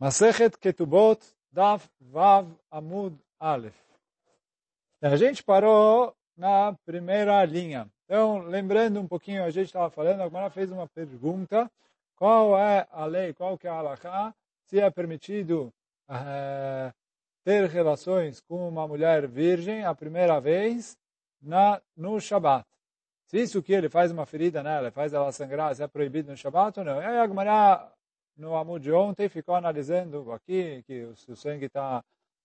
Masechet Ketubot Daf Vav Amud Aleph. A gente parou na primeira linha. Então, lembrando um pouquinho, a gente estava falando, a fez uma pergunta, qual é a lei, qual que é a halakha, se é permitido uh, ter relações com uma mulher virgem a primeira vez na, no Shabat. Se isso que ele faz uma ferida nela, faz ela sangrar, se é proibido no Shabat ou não. Aí a no Amud de ontem ficou analisando aqui que se o sangue está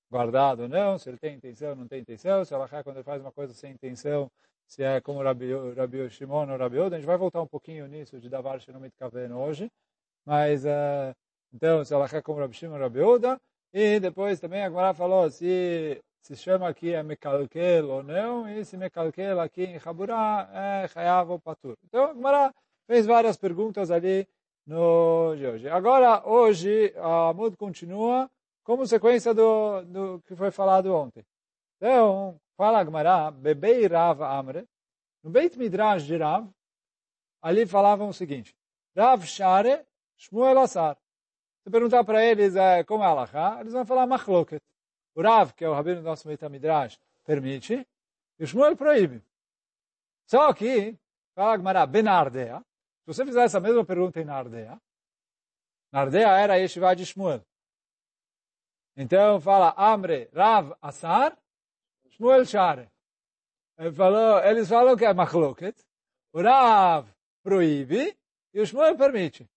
guardado ou não, se ele tem intenção ou não tem intenção, se ela quando ele faz uma coisa sem intenção, se é como Rabi, Shimon ou Rabi Oda. A gente vai voltar um pouquinho nisso de Davar Shenomit Kaven hoje, mas uh, então se quer como Rabi Shimon ou Rabi Oda, e depois também a Gemara falou se se chama aqui é Mekalkel ou não, e se Mekalkel aqui em Haburá é Chayav ou Patur. Então a Gemara fez várias perguntas ali no de hoje. Agora, hoje, a Mud continua como sequência do, do que foi falado ontem. Então, fala Agmará, Bebei Rav Amre, no Beit Midrash de Rav, ali falavam o seguinte, Rav Share, Shmuel Asar. Se perguntar para eles é, como é Allah, eles vão falar Machloket. O Rav, que é o rabino do nosso Beit Midrash, permite, e o Shmuel proíbe. Só que, fala Agmará, Benardea, se você fizer essa mesma pergunta em Nardea, Nardea era Yeshiva de Shmuel. Então fala Amre, Rav, Asar, Shmuel Share. Ele falou, eles falam que é Machloket, o Rav proíbe e o Shmuel permite.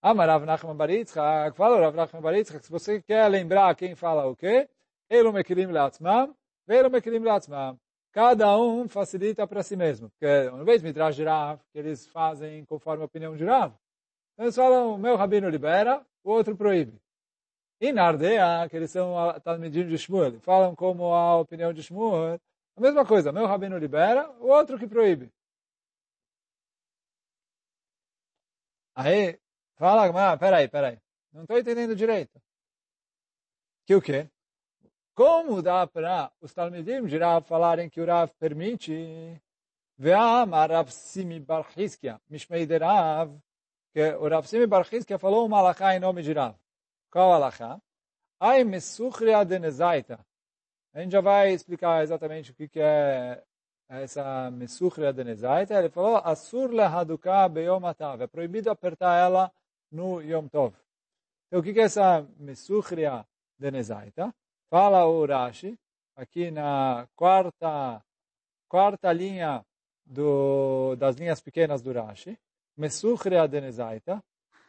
Amar Rav Nachman Baritzchak, fala Rav Nachman Baritzchak, se você quer lembrar quem fala o quê, Elo Mekilim Latzmam, Velo Mekilim Latzmam cada um facilita para si mesmo. Porque uma vez me traz Rav, que eles fazem conforme a opinião de Rav. Então eles falam, o meu rabino libera, o outro proíbe. E na Ardea, que eles são Talmidim de Shmuel, falam como a opinião de Shmuel, a mesma coisa, meu rabino libera, o outro que proíbe. Aí, fala, mas peraí, peraí, não estou entendendo direito. Que o quê? Como dá para os Talmidim de Rav falarem que o Rav permite? Ve'amar Rav Simi Bar Mishmei de Rav, que o Rav Simi falou uma alahá em nome de Rav. Qual alahá? Ai mesuchria de nezaita. A gente já vai explicar exatamente o que, é essa mesuchria de nezaita. Ele falou, asur lehaduka beyom atav. É proibido apertar ela no Yom Tov. Então, o que, é essa mesuchria de nezaita? Fala o Rashi, aqui na quarta, quarta linha do, das linhas pequenas do Rashi, Mesuchre Adenezaita,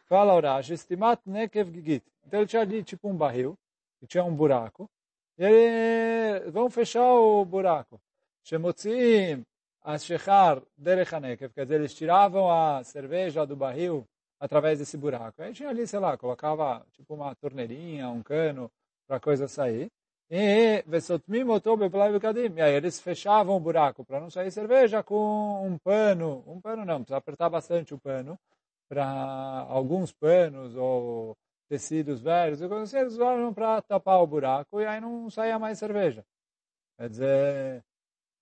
fala o Rashi, estimat nekev gigit. Então ele tinha ali tipo um barril, tinha um buraco, e eles vão fechar o buraco. Shemotzim Ashechar derech quer dizer, eles tiravam a cerveja do barril através desse buraco. Aí tinha ali, sei lá, colocava tipo uma torneirinha, um cano, para a coisa sair. E E aí eles fechavam o buraco para não sair cerveja com um pano. Um pano não, precisa apertar bastante o pano. Para alguns panos ou tecidos velhos. Assim, eles usavam para tapar o buraco e aí não saía mais cerveja. Quer dizer,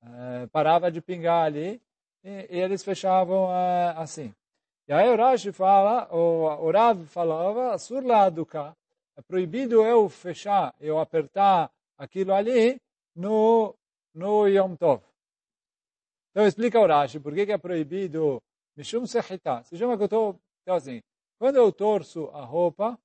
é, parava de pingar ali e, e eles fechavam é, assim. E aí o Rashi fala, o, o Rav falava, surla cá é proibido eu fechar, eu apertar aquilo ali no, no Yom Tov. Então explica o Rashi, por que, que é proibido Mishum Sechita. Se chama que eu estou, então assim, quando eu torço a roupa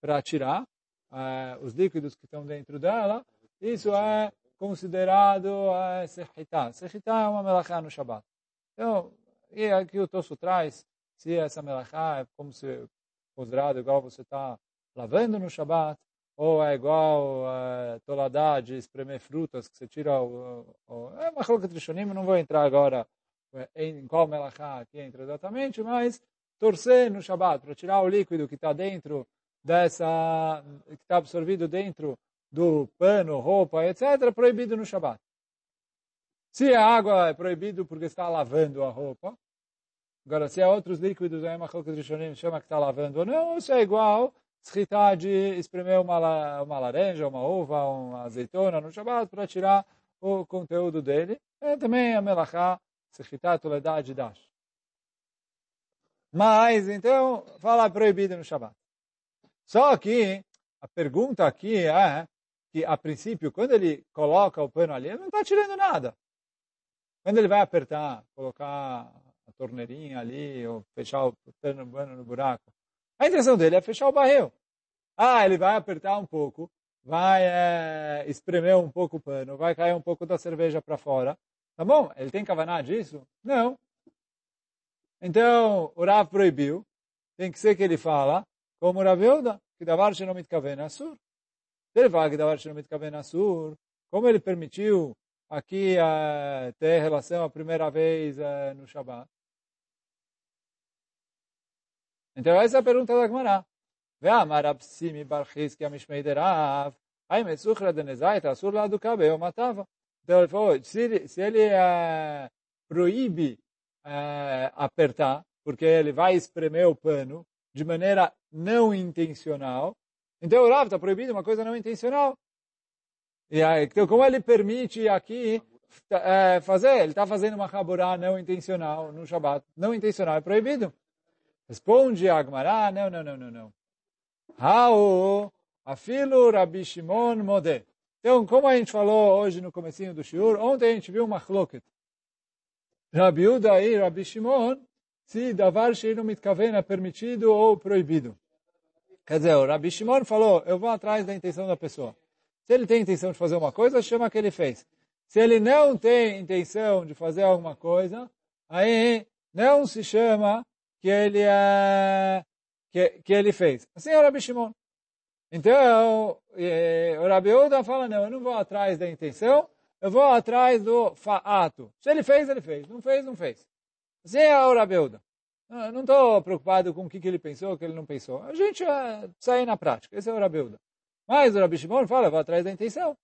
para tirar uh, os líquidos que estão dentro dela, isso é considerado uh, Sechita. Sechita é uma melachá no Shabbat. Então, e aqui o Tosso traz, se essa melachá é como se considerado igual você está lavando no Shabat, ou é igual a toladá de espremer frutas, que você tira o... o é uma coloca trishonim, não vou entrar agora é, em qual melachá aqui entra exatamente, mas torcer no Shabat para tirar o líquido que está dentro dessa, que está absorvido dentro do pano, roupa, etc., é proibido no Shabat. Se a água é proibido porque está lavando a roupa, agora se há outros líquidos, aí uma coloca trishonim chama que está lavando ou não, isso é igual Srita de espremer uma, uma laranja, uma uva, uma azeitona no Shabbat para tirar o conteúdo dele. É também a melachá, Srita Toledá de Dash. Mas, então, fala proibido no Shabbat. Só que a pergunta aqui é que, a princípio, quando ele coloca o pano ali, ele não está tirando nada. Quando ele vai apertar, colocar a torneirinha ali, ou fechar o pano no buraco, a intenção dele é fechar o barril. Ah, ele vai apertar um pouco, vai é, espremer um pouco o pano, vai cair um pouco da cerveja para fora. Tá bom? Ele tem cavaná disso? Não. Então, o Rav proibiu. Tem que ser que ele fala, como o Rav Yehuda, que davar não mitkaven asur. Se ele fala que davar não mitkaven asur, como ele permitiu aqui uh, ter relação a primeira vez uh, no Shabbat? Então essa é a pergunta da Gemara. Ve'amar apsimi barchis que amishmei derav. Aí mesuchra denezaita asur lá do cabelo matava. Então ele falou, se ele, se ele uh, proíbe uh, apertar, porque ele vai espremer o pano de maneira não intencional, então o Rav está proibido uma coisa não intencional. E aí, então, como ele permite aqui eh, fazer? Ele está fazendo uma raburá não intencional no Shabat. Não intencional é proibido. Responde a Agmará, não, não, não, não, não. Hao, afilo Rabi Shimon Modeh. Então, como a gente falou hoje no comecinho do Shiur, ontem a gente viu uma chloket. Rabi Uda e Rabi Shimon, se davar sheino mitkaven é permitido ou proibido. Quer dizer, o Rabi Shimon falou, eu vou atrás da intenção da pessoa. Se ele tem intenção de fazer uma coisa, chama que ele fez. Se ele não tem intenção de fazer alguma coisa, aí não se chama que ele, é, que, que ele fez. Assim é o Rabi Shimon. Então, eh, o Rabi Uda fala, não, eu não vou atrás da intenção, eu vou atrás do fato. Se ele fez, ele fez. Não fez, não fez. Assim é o Rabi Uda. Eu não estou preocupado com o que, que ele pensou, o que ele não pensou. A gente é, sai na prática. Esse é o Rabi Uda. Mas o Rabi Shimon fala, eu vou atrás da intenção.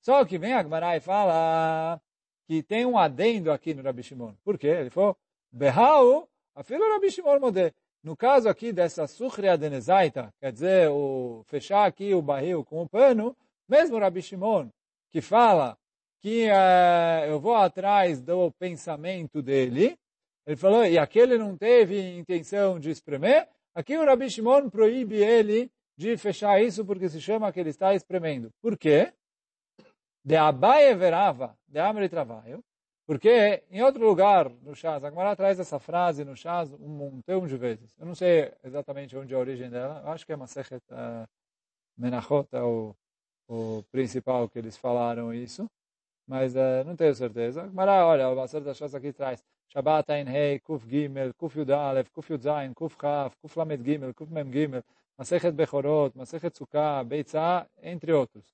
Só que vem a Gemara e fala que tem um adendo aqui no Rabi Shimon. Por quê? Ele falou, Behau, afilo Rabi Shimon modé. No caso aqui dessa suchria denezaita, quer dizer, o fechar aqui o barril com o pano, mesmo Rabi Shimon, que fala que eu vou atrás do pensamento dele, ele falou, e aquele não teve intenção de espremer, aqui o Rabi Shimon proíbe ele de fechar isso porque se chama que ele está espremendo. Por quê? De Abaye verava, de Amri Travaio, porque em outro lugar no Shaz, a Gemara traz essa frase no Shaz um montão de vezes. Eu não sei exatamente onde é a origem dela. Eu acho que é Masechet uh, Menachot, é o, o principal que eles falaram isso. Mas uh, não tenho certeza. A Gemara, olha, o Masechet Shaz aqui traz Shabbat Ein Hei, Kuf Gimel, Kuf Yud Alef, Kuf Yud Zayin, Kuf Chaf, Kuf Lamed Gimel, Kuf Mem Gimel, Masechet Bechorot, Masechet Sukkah, Beitzah, entre outros.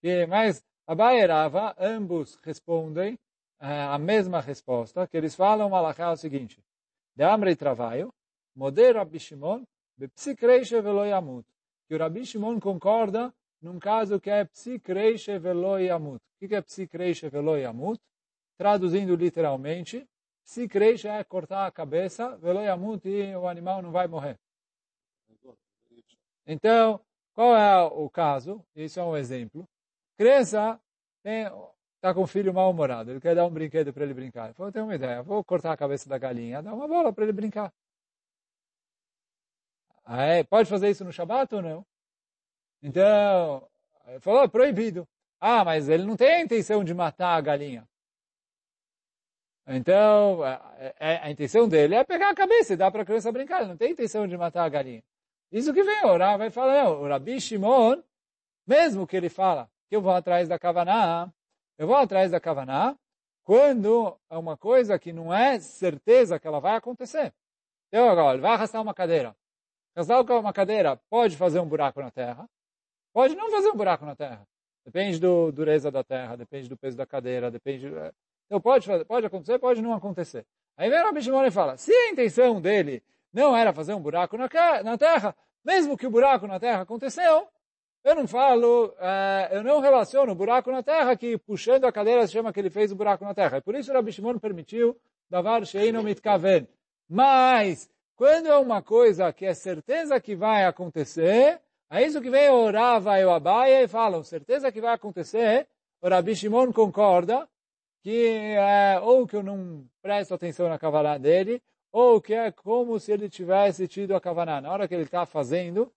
E, mas Abai e Rava, ambos respondem a mesma resposta, que eles falam malachá o seguinte, de Amrei Travaio, Moder Rabbi Shimon, Bepsikreiche veloyamut, que o Rabbi Shimon concorda num caso que é Psikreiche veloyamut. O que é Psikreiche veloyamut? Traduzindo literalmente, Psikreiche é cortar a cabeça, veloyamut e o animal não vai morrer. Então, qual é o caso? Isso é um exemplo. Criança tem está com o filho mal-humorado, ele quer dar um brinquedo para ele brincar. Ele falou, eu tenho uma ideia, vou cortar a cabeça da galinha, dar uma bola para ele brincar. Aí, pode fazer isso no Shabat ou não? Então, ele falou, é proibido. Ah, mas ele não tem a intenção de matar a galinha. Então, a intenção dele é pegar a cabeça e dar para a criança brincar. Ele não tem intenção de matar a galinha. Isso que vem orar, vai falar, não, o Rabi Shimon, mesmo que ele fala que eu vou atrás da Kavaná, eu vou atrás da Kavaná quando é uma coisa que não é certeza que ela vai acontecer. Então, agora, ele vai arrastar uma cadeira. Arrastar uma cadeira pode fazer um buraco na terra, pode não fazer um buraco na terra. Depende da dureza da terra, depende do peso da cadeira, depende... Então, pode, fazer, pode acontecer, pode não acontecer. Aí vem o Rabi Shimon e fala, se a intenção dele não era fazer um buraco na, na terra, mesmo que o buraco na terra aconteceu, eu não falo, uh, eu não relaciono o buraco na terra que puxando a cadeira se chama que ele fez o buraco na terra. E por isso o Rabi Shimon permitiu davar sheino mitkaven. Mas, quando é uma coisa que é certeza que vai acontecer, é isso que vem o Rava e o Abaia e falam, certeza que vai acontecer, o Rabi Shimon concorda que é, ou que eu não presto atenção na cavalá dele, ou que é como se ele tivesse tido a cavaná. Na hora que ele está fazendo,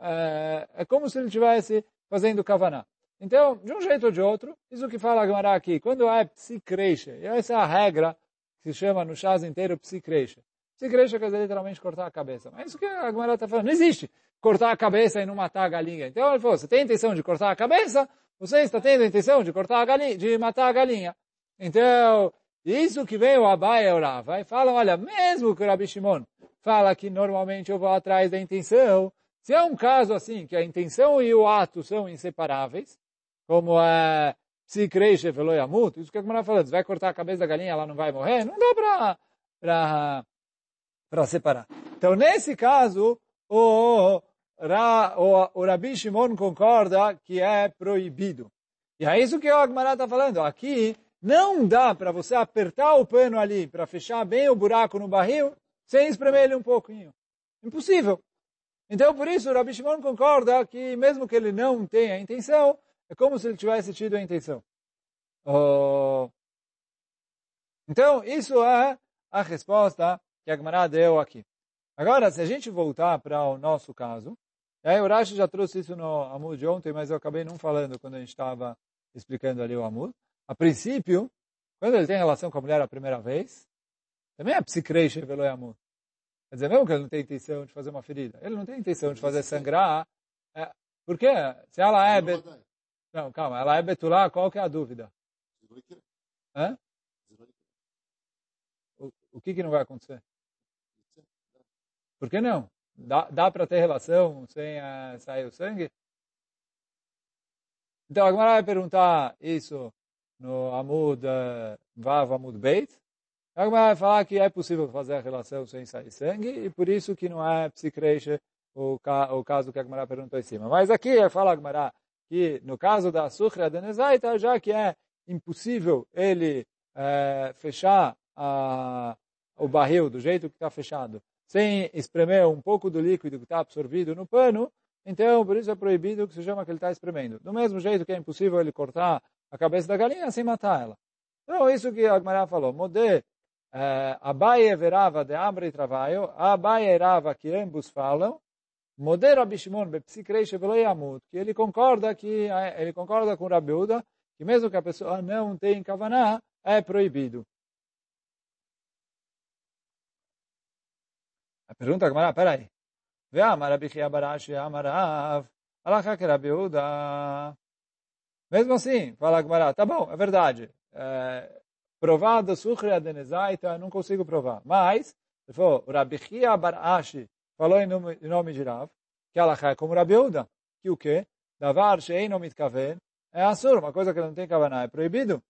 é, é como se ele estivesse fazendo kavaná. Então, de um jeito ou de outro, isso que fala Gemara aqui, quando é psicreixa, e essa é a regra que se chama no chás inteiro psicreixa. Psicreixa quer dizer literalmente cortar a cabeça. Mas isso que a Gemara está falando, não existe cortar a cabeça e não matar a galinha. Então ele falou, você tem a intenção de cortar a cabeça, você está tendo a intenção de cortar a galinha, de matar a galinha. Então, isso que vem o Abai e o Rava, e falam, olha, mesmo que o Rabi Shimon fala que normalmente eu vou atrás da intenção, se é um caso assim, que a intenção e o ato são inseparáveis, como é falou Yamut, isso que a Gemara falando, você vai cortar a cabeça da galinha, ela não vai morrer, não dá para para para separar. Então, nesse caso, o, o, o Rabi Shimon concorda que é proibido. E é isso que o Agmará está falando. Aqui, não dá para você apertar o pano ali para fechar bem o buraco no barril sem espremer ele um pouquinho. Impossível. Então, por isso, o Rabi Shimon concorda que, mesmo que ele não tenha intenção, é como se ele tivesse tido a intenção. Oh. Então, isso é a resposta que a Gemara deu aqui. Agora, se a gente voltar para o nosso caso, aí o Rashi já trouxe isso no Amud de ontem, mas eu acabei não falando quando a gente estava explicando ali o Amud. A princípio, quando ele tem relação com a mulher a primeira vez, também é psicreixa velo Amud. Quer dizer, mesmo que ele não tem intenção de fazer uma ferida, ele não tem intenção de fazer sangrar. É, por quê? Se ela é... Bet... Não, calma, ela é betulá, qual que é a dúvida? Hã? O, o que, que não vai acontecer? Por que não? Dá, dá para ter relação sem uh, sair o sangue? Então, a Gemara vai perguntar isso no Amud uh, Vav Amud Beit. Agora vai falar que é possível fazer a relação sem sair sangue e por isso que não é psicreixa o, ca, o caso que a Gemara perguntou em cima. Mas aqui fala a Gemara que no caso da Sukhra Denezaita, já que é impossível ele é, fechar a, o barril do jeito que está fechado, sem espremer um pouco do líquido que está absorvido no pano, então por isso é proibido que se chama que ele está espremendo. Do mesmo jeito que é impossível ele cortar a cabeça da galinha sem matar ela. Então, isso que a Gemara falou. Modé Uh, Abaye verava de Amre trabalho, Abaye rava que ambos falam, Moder Rabi Shimon bepsikreish yamut, que ele concorda que ele concorda com Rabi Uda, que mesmo que a pessoa não tem kavaná, é proibido. A pergunta que peraí. Ve'amar Rabi Chia Barashi Amarav, Alacha que Rabi Uda. Mesmo assim, fala a Gemara, tá bom, é verdade. É, provado sukhri adenezaita, não consigo provar. Mas, ele falou, o Rabi Chia Bar Ashi falou em nome, em nome de Rav, que ela é como Rabi Uda, que o quê? Davar sheino mitkaven, é assur, uma coisa que não tem kavaná, é proibido.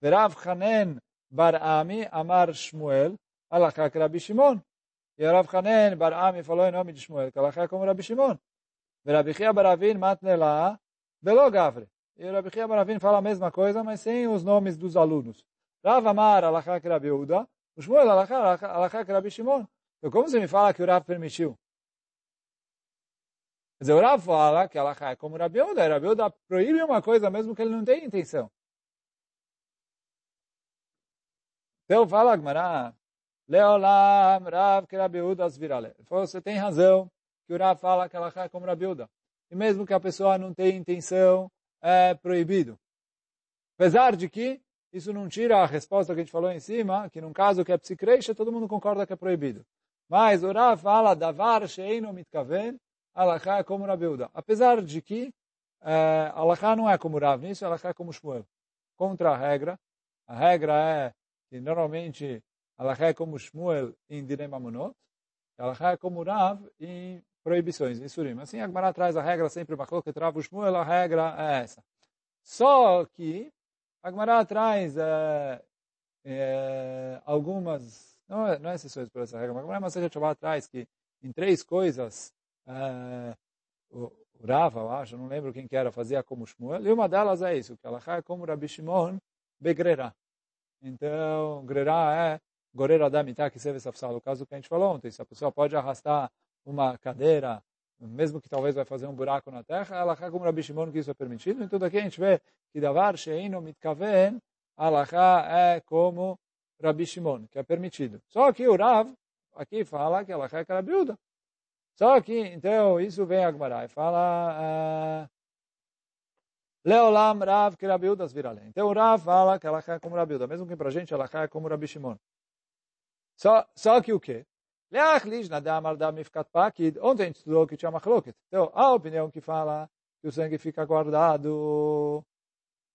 Verav Hanen Bar Ami Amar Shmuel, alachá que Rabi Shimon. E Rav Hanen Bar Ami falou em nome de Shmuel, que alachá é como Rabi Shimon. Verabi Chia Baravin Matnela, Belo Gavre. E Rabi Chia Baravin fala a mesma coisa, mas sem os nomes dos alunos. Rav Amar Alachá que Rabi Uda, o Shmuel Alachá que Shimon. Então, como você me fala que o Rav permitiu? Quer dizer, o Rav fala que Alachá é como Rabi Uda, e Rabi Uda proíbe uma coisa mesmo que ele não tem intenção. Então, fala Agmará, Leolam Rav que Rabi Uda virale. Você tem razão que o Rav fala que Alachá é como Rabi Uda. E mesmo que a pessoa não tenha intenção, é proibido. Apesar de que isso não tira a resposta que a gente falou em cima, que num caso que é psicreixa, todo mundo concorda que é proibido. Mas o Rav fala, davar sheino mitkaven, alachá é como Rabiuda. Apesar de que é, não é como Rav nisso, alachá é como Shmuel. Contra a regra, a regra é que normalmente alachá é como Shmuel em Direm Amunot, alachá é como Rav em proibições, em Surim. Assim, a Gemara traz a regra sempre, trava o Shmuel, a regra é essa. Só que a Gemara traz é, é, algumas, não é, não é exceções por essa regra, mas a Gemara Maseja Shabbat traz que em três coisas, é, o, o Rava, eu acho, não lembro quem que era, fazia como Shmuel, e uma delas é isso, que ela é como Rabi Shimon begrera. Então, grera é gorera da mitá que serve safsal, o caso que a gente falou ontem, se a pessoa pode arrastar uma cadeira mesmo que talvez vai fazer um buraco na terra, alahá como Rabi Shimon que isso é permitido. Então daqui a gente vê que davar sheino mitkaven, alahá é como Rabi Shimon, que é permitido. Só que o Rav aqui fala que alahá é Rabiuda. Só que, então, isso vem a e fala... Uh, Leolam Rav que Rabiudas virale. Então o Rav fala que ela é como Rabiuda, mesmo que para a gente ela é como Rabi Shimon. Só, só que o quê? Ontem a gente que. Então, a opinião que fala que o sangue fica guardado.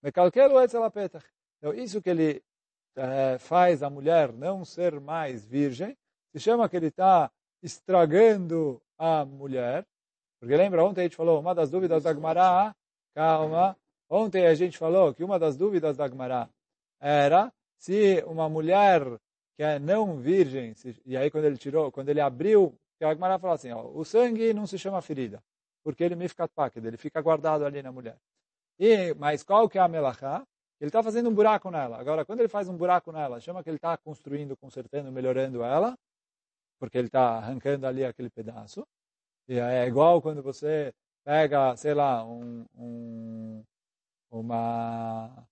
Então, isso que ele é, faz a mulher não ser mais virgem, se chama que ele está estragando a mulher. Porque lembra, ontem a gente falou, uma das dúvidas da Gemara, calma, ontem a gente falou que uma das dúvidas da Gemara era se uma mulher que é não virgem, e aí quando ele tirou, quando ele abriu, que a Gemara falou assim, ó, o sangue não se chama ferida, porque ele me fica ele fica guardado ali na mulher. E, mas qual que é a melachá? Ele está fazendo um buraco nela. Agora, quando ele faz um buraco nela, chama que ele está construindo, consertando, melhorando ela, porque ele está arrancando ali aquele pedaço. E é igual quando você pega, sei lá, um, um uma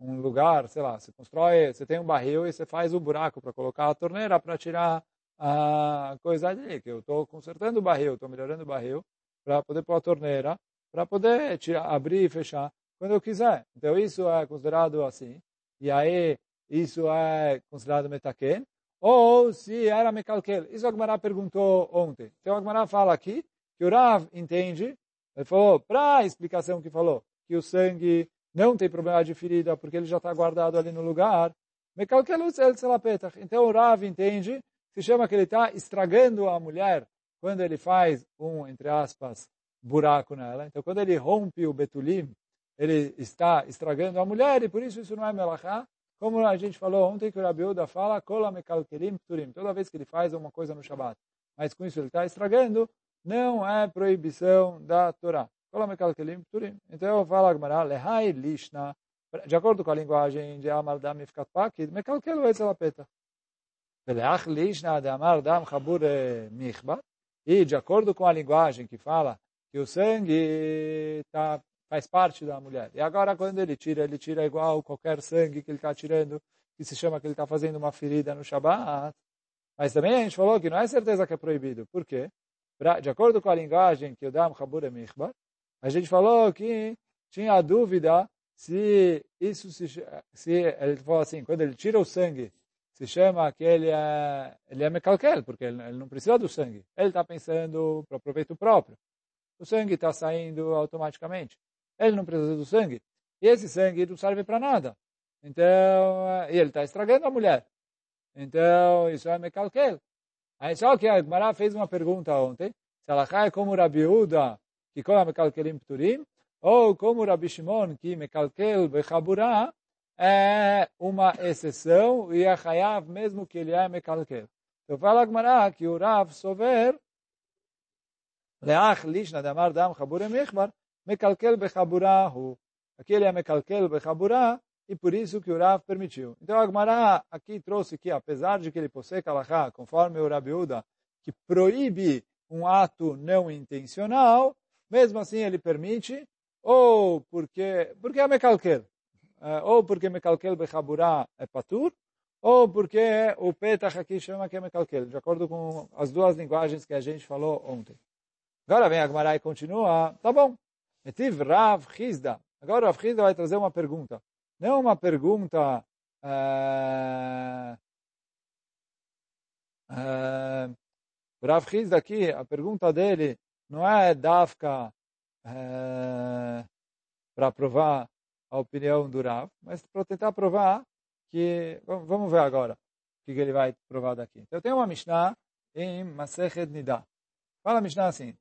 um lugar, sei lá, você constrói, você tem um barril e você faz um buraco para colocar a torneira para tirar a coisa ali, que eu estou consertando o barril, estou melhorando o barril para poder pôr a torneira, para poder tirar, abrir e fechar quando eu quiser. Então isso é considerado assim. E aí isso é considerado metaken. Ou se era mekalkel. Isso a Agmará perguntou ontem. Então a Agmará fala aqui que o Rav entende, ele falou, para a explicação que falou, que o sangue não tem problema de ferida porque ele já está guardado ali no lugar. Então o Rav entende, se chama que ele está estragando a mulher quando ele faz um, entre aspas, buraco nela. Então, quando ele rompe o betulim, ele está estragando a mulher e por isso isso não é melachá. Como a gente falou ontem que o Rabi Uda fala, kola toda vez que ele faz uma coisa no Shabat. Mas com isso ele está estragando, não é proibição da Torá. Então eu falo Agmará, lehai lishna, de acordo com a linguagem de Amar Dam Ifkat Pakid, mekalkelu etzel apeta. Veleach lishna de Amar Dam Chabur Michbat, e de acordo com a linguagem que fala que o sangue tá, faz parte da mulher. E agora, quando ele tira, ele tira igual qualquer sangue que ele está tirando, que se chama que ele está fazendo uma ferida no Shabat. Mas também a gente falou que não é certeza que é proibido. Por quê? De acordo com a linguagem que o Dam Chabur Michbar, a gente falou que tinha a dúvida se isso se, se ele falou assim, quando ele tira o sangue, se chama que ele é, ele é mecalquel, porque ele, ele não precisa do sangue. Ele está pensando para proveito próprio o sangue está saindo automaticamente. Ele não precisa do sangue. E esse sangue não serve para nada. Então, e ele está estragando a mulher. Então, isso é mecalquel. Aí só que a Gemara fez uma pergunta ontem, se ela cai como Rabi Uda, que come mecalquelim pturim, ou como Rabi Shimon, que mecalquel bechabura, é uma exceção e é chayav mesmo que ele é mecalquel. Então fala a Gemara que o Rav Sover Leach lishna damar dam chabura mechbar, mekalkel bechabura hu. Aquele é mekalkel bechabura, e por isso que o Rav permitiu. Então Agmará aqui trouxe que, apesar de que ele possui kalachá, conforme o Rabiuda, que proíbe um ato não intencional, mesmo assim ele permite, ou porque, porque é mekalkel, ou porque mekalkel bechabura é patur, ou porque o petach aqui chama que é mekalkel, de acordo com as duas linguagens que a gente falou ontem. Agora vem a Gemara e continua. Tá bom. Etiv Rav Chizda. Agora Rav Chizda vai trazer uma pergunta. Não uma pergunta... Uh, uh, Rav Chizda aqui, a pergunta dele não é dafka uh, para provar a opinião do Rav, mas para tentar provar que... Vamos ver agora o que ele vai provar daqui. Então, tem uma Mishnah em Masechet Nidah. Fala a Mishnah assim.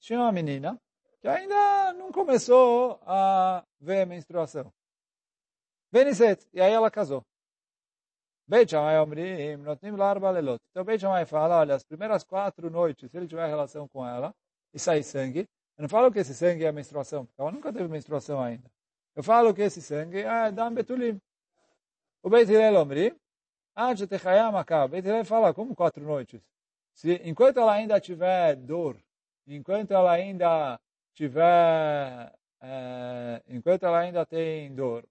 Tinha uma menina que ainda não começou a ver a menstruação. Veniset, e aí ela casou. Beit Shammai omrim, notnim larba lelot. Então Beit Shammai fala, olha, as primeiras quatro noites, se ele tiver relação com ela, e sair sangue, eu não falo que esse sangue é a menstruação, porque ela nunca teve menstruação ainda. Eu falo que esse sangue é dam betulim. O Beit Hillel omrim, ah, Techayam acaba. Beit fala, como quatro noites? Se, enquanto ela ainda tiver dor, enquanto ela ainda tiver, é, enquanto ela ainda tem dor,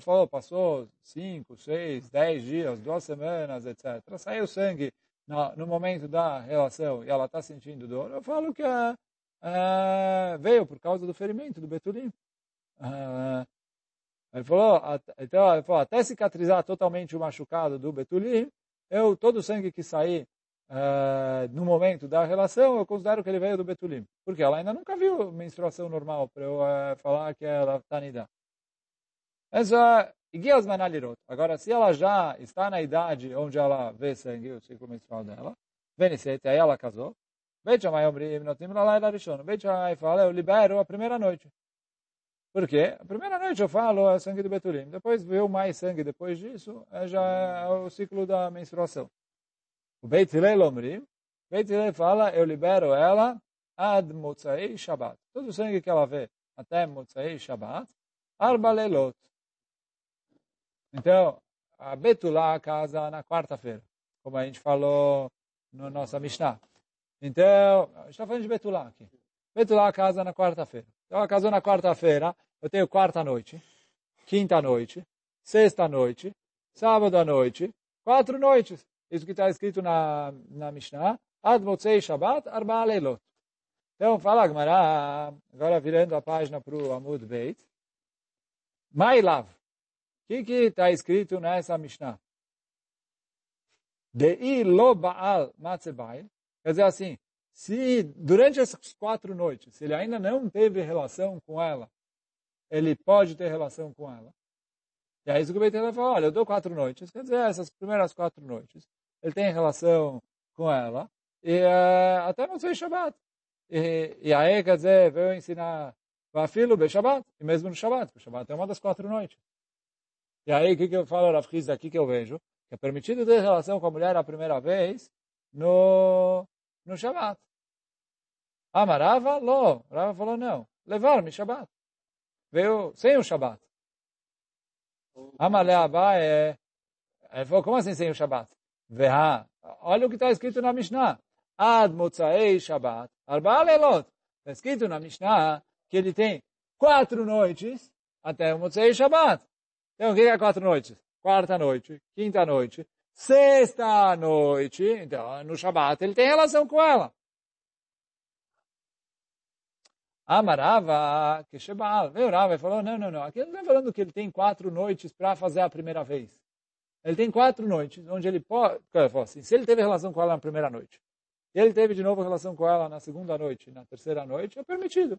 falou, passou cinco, seis, dez dias, duas semanas, etc. Saiu sangue no, no momento da relação e ela está sentindo dor, eu falo que é, é, veio por causa do ferimento do Betulim. É, ele falou, então, ele falou, até cicatrizar totalmente o machucado do Betulim, eu, todo o sangue que sair no momento da relação, eu considero que ele veio do Betulim. Porque ela ainda nunca viu menstruação normal para eu falar que ela está nida. Essa Iguias Manalirot. Agora, se ela já está na idade onde ela vê sangue, o ciclo menstrual dela, Venicete, aí ela casou, Beit Shammai Omrim, Notim Lalayla Rishon. Beit Shammai fala, eu libero a primeira noite. Por quê? A primeira noite eu falo é sangue do Betulim. Depois veio mais sangue depois disso, é já é o ciclo da menstruação. O Beit Hillel Omrim, Beit Hillel fala, eu libero ela ad Motzai Shabbat. Todo o sangue que ela vê até Motzai Shabbat, Arba Lelot. Então, a Betulá casa na quarta-feira, como a gente falou na nossa Mishnah. Então, a gente está falando de Betulá aqui. Betulá casa na quarta-feira. Então, ela casou na quarta-feira, eu tenho quarta noite, quinta noite, sexta noite, sábado à noite, quatro noites. Isso que está escrito na, na Mishnah. Ad Motzei Shabbat, Arba Leilot. Então, fala Gmará, agora virando a página para o Amud Beit. Mailav. O que está escrito nessa Mishnah? Dei lo baal matzebail. Quer dizer assim, se durante essas quatro noites, ele ainda não teve relação com ela, ele pode ter relação com ela. E aí o Beitela fala, olha, eu dou quatro noites, quer dizer, essas primeiras quatro noites, ele tem relação com ela, e uh, até não sei Shabbat. E, e aí, quer dizer, veio ensinar Vafilo be Shabbat, e mesmo no Shabbat, porque Shabbat é uma das quatro noites. E aí, o que, que eu falo, Rav aqui que eu vejo? Que é permitido ter relação com a mulher a primeira vez no, no Shabbat. Amarava? Lo. Rava falou, não. Levar-me Shabbat. Veio sem o Shabbat. Amalé Abaye. Ele falou, como assim sem o Shabbat? Veha. Olha o que está escrito na Mishnah. Ad Motzai Shabbat. Arba Lelot. Está escrito na Mishnah que ele tem quatro noites até o Motzai Shabbat. Então, o que é quatro noites? Quarta noite, quinta noite, sexta noite. Então, no Shabbat ele tem relação com ela. Amarava, que Shebal. Veio Rava e falou, não, não, não. Aqui ele não está falando que ele tem quatro noites para fazer a primeira vez. Ele tem quatro noites onde ele pode... Assim, se ele teve relação com ela na primeira noite, ele teve de novo relação com ela na segunda noite, na terceira noite, é permitido.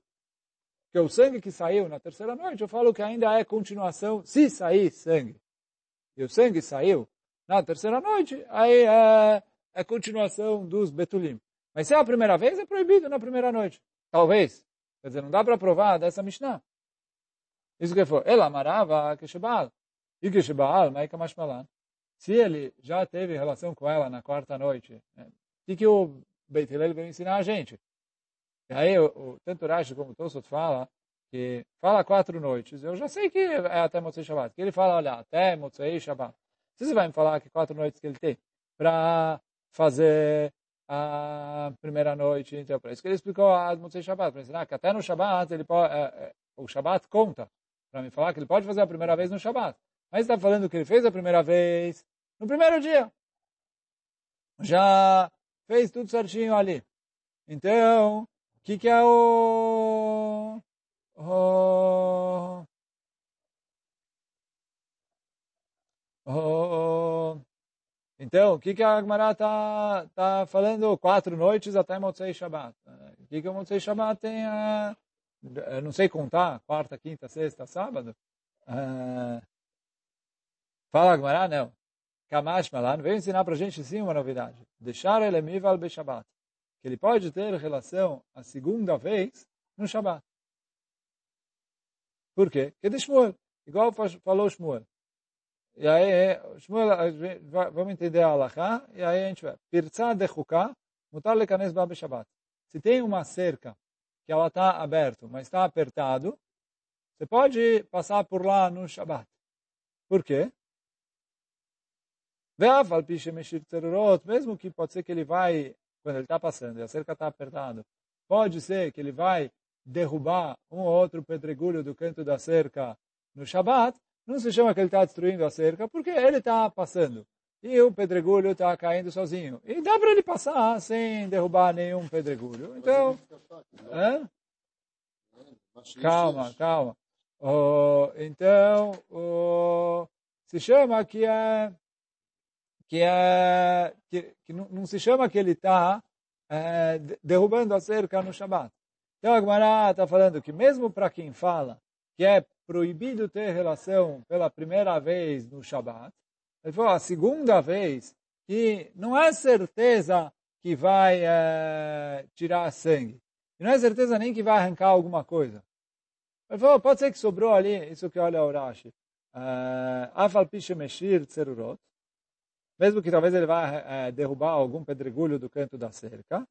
Porque o sangue que saiu na terceira noite, eu falo que ainda é continuação, se sair sangue. E o sangue saiu na terceira noite, aí é, é continuação dos betulim. Mas se é a primeira vez, é proibido na primeira noite. Talvez. Quer dizer, não dá para provar dessa Mishnah. Isso que foi. Ela amarava que Shebal. E que Shebal, Maika Mashmalan. Se ele já teve relação com ela na quarta noite, né, que, que o Beit veio ensinar a gente? E aí, o, tanto Rashi como o Tosot fala que fala quatro noites. Eu já sei que é até Motzei Shabbat. Que ele fala, olha, até Motzei Shabbat. Você vai me falar que quatro noites que ele tem para fazer a primeira noite. Então, por isso que ele explicou a Motzei Shabbat, para ensinar que até no Shabbat ele pode, é, é, o Shabbat conta, para me falar que ele pode fazer a primeira vez no Shabbat. Mas está falando que ele fez a primeira vez no primeiro dia. Já fez tudo certinho ali. Então, que, que é o... o... o então, o que, que a Agmará está tá falando? Quatro noites até Motzei Shabbat. O que, que o Motzei Shabbat tem? Eu não sei contar, quarta, quinta, sexta, sábado. Uh, fala Agmará, não. Kamash Malan veio ensinar para a gente sim uma novidade. Deixar ele mival be Shabbat. Que ele pode ter relação a segunda vez no Shabbat. Por quê? Que de Shmuel. Igual falou Shmuel. E aí, Shmuel, vamos entender a Allahá, e aí a gente vai. Pirza de Chukah, mutar lekanes ba Shabbat. Se tem uma cerca que ela está aberta, mas está apertado, você pode passar por lá no Shabbat. Por quê? Mesmo que pode ser que ele vai, quando ele está passando e a cerca está apertada, pode ser que ele vai derrubar um ou outro pedregulho do canto da cerca no Shabbat, não se chama que ele está destruindo a cerca, porque ele está passando. e o pedregulho está caindo sozinho. E dá para ele passar sem derrubar nenhum pedregulho. Então, hã? calma, calma. Oh, então, oh, se chama que é que é que, que não, não, se chama que ele está é, derrubando a cerca no Shabat. Então a Gemara está falando que mesmo para quem fala que é proibido ter relação pela primeira vez no Shabat, ele falou a segunda vez que não é certeza que vai é, tirar sangue. E não é certeza nem que vai arrancar alguma coisa. Ele falou, pode ser que sobrou ali, isso que olha o Rashi. Eh, Afal piche meshir tserurot. Mesmo que talvez ele vá uh, derrubar algum pedregulho do canto da cerca.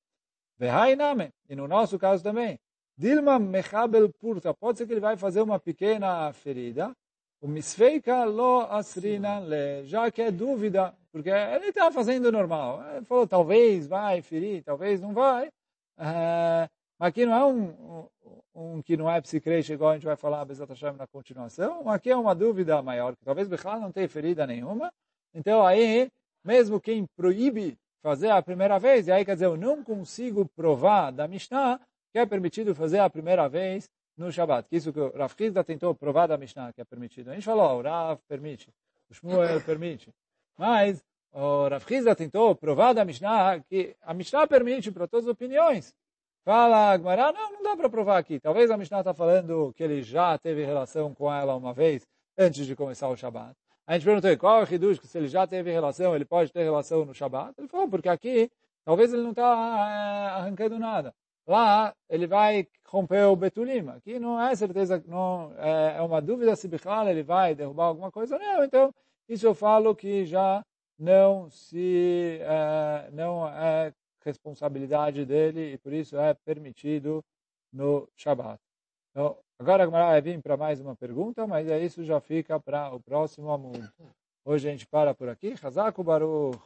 Vehainame. E no nosso caso também. Dilma mechabel purta. Pode ser que ele vai fazer uma pequena ferida. O misfeika lo asrina le. Já que é dúvida, porque ele está fazendo normal. Ele falou, talvez vai ferir, talvez não vai. Uh, mas aqui não é um, um, um que não é psicrete, igual a gente vai falar Bezat Hashem na continuação. Aqui é uma dúvida maior, que talvez Bechal não tenha ferida nenhuma. Então aí, mesmo quem proíbe fazer a primeira vez, e aí quer dizer, eu não consigo provar da Mishnah que é permitido fazer a primeira vez no Shabbat. Que isso que o Rav tentou provar da Mishnah que é permitido. A gente falou, o Rav permite, o Shmuel permite. Mas o Rav Hizda tentou provar da Mishnah que a Mishnah permite para todas as opiniões. Fala Agmará, não, não dá para provar aqui. Talvez a Mishnah está falando que ele já teve relação com ela uma vez antes de começar o Shabbat. A gente perguntou qual é o Hidush, que se ele já teve relação, ele pode ter relação no Shabbat? Ele falou, porque aqui, talvez ele não está é, arrancando nada. Lá, ele vai romper o Betulim. Aqui não é certeza, não é, é uma dúvida se Bichal ele vai derrubar alguma coisa. Não, então, isso eu falo que já não se, é, não é responsabilidade dele e por isso é permitido no Shabbat. Então, Agora a Gemara vai vir para mais uma pergunta, mas é isso já fica para o próximo Amud. Hoje a gente para por aqui. Hazaku Baruch.